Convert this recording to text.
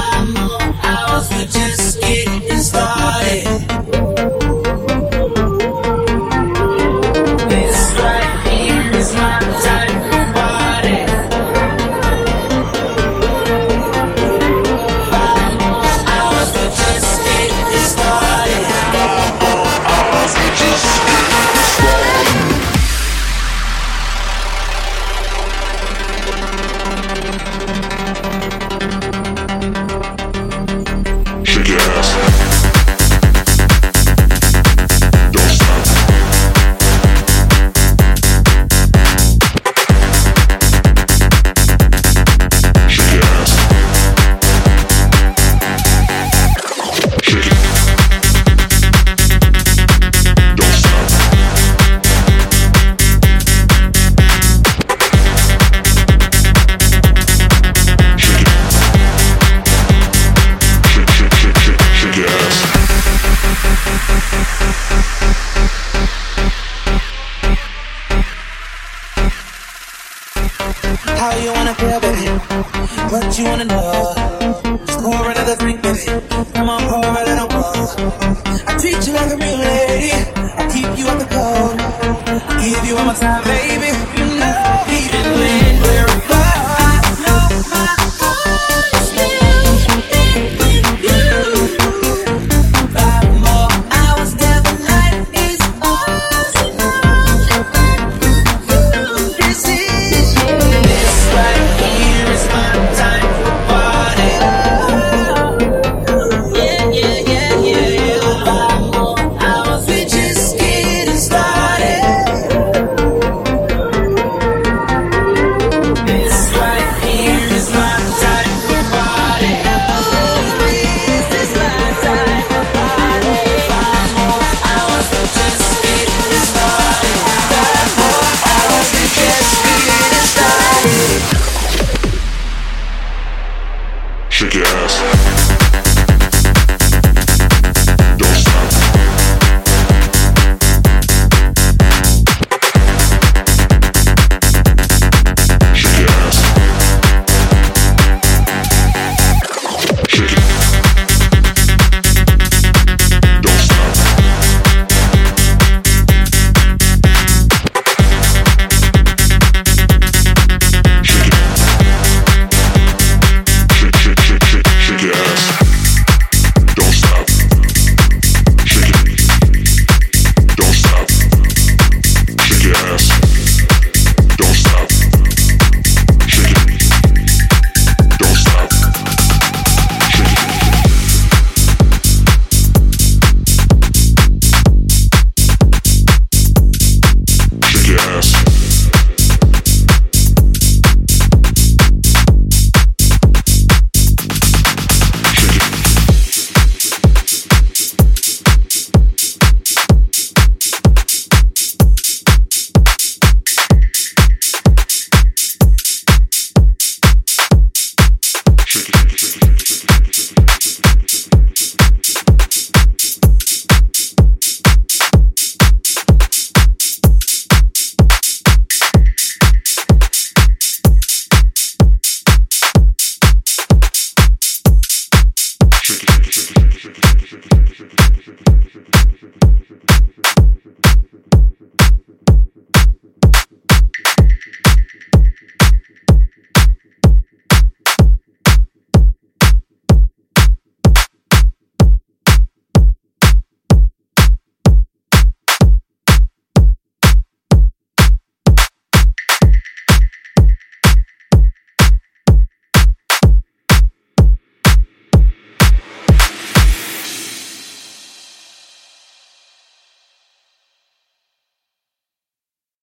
How What you wanna know? Just pour another drink, baby. Come on, pour a little more. I treat you like a real lady. I keep you on the cold. Give you all my time, baby.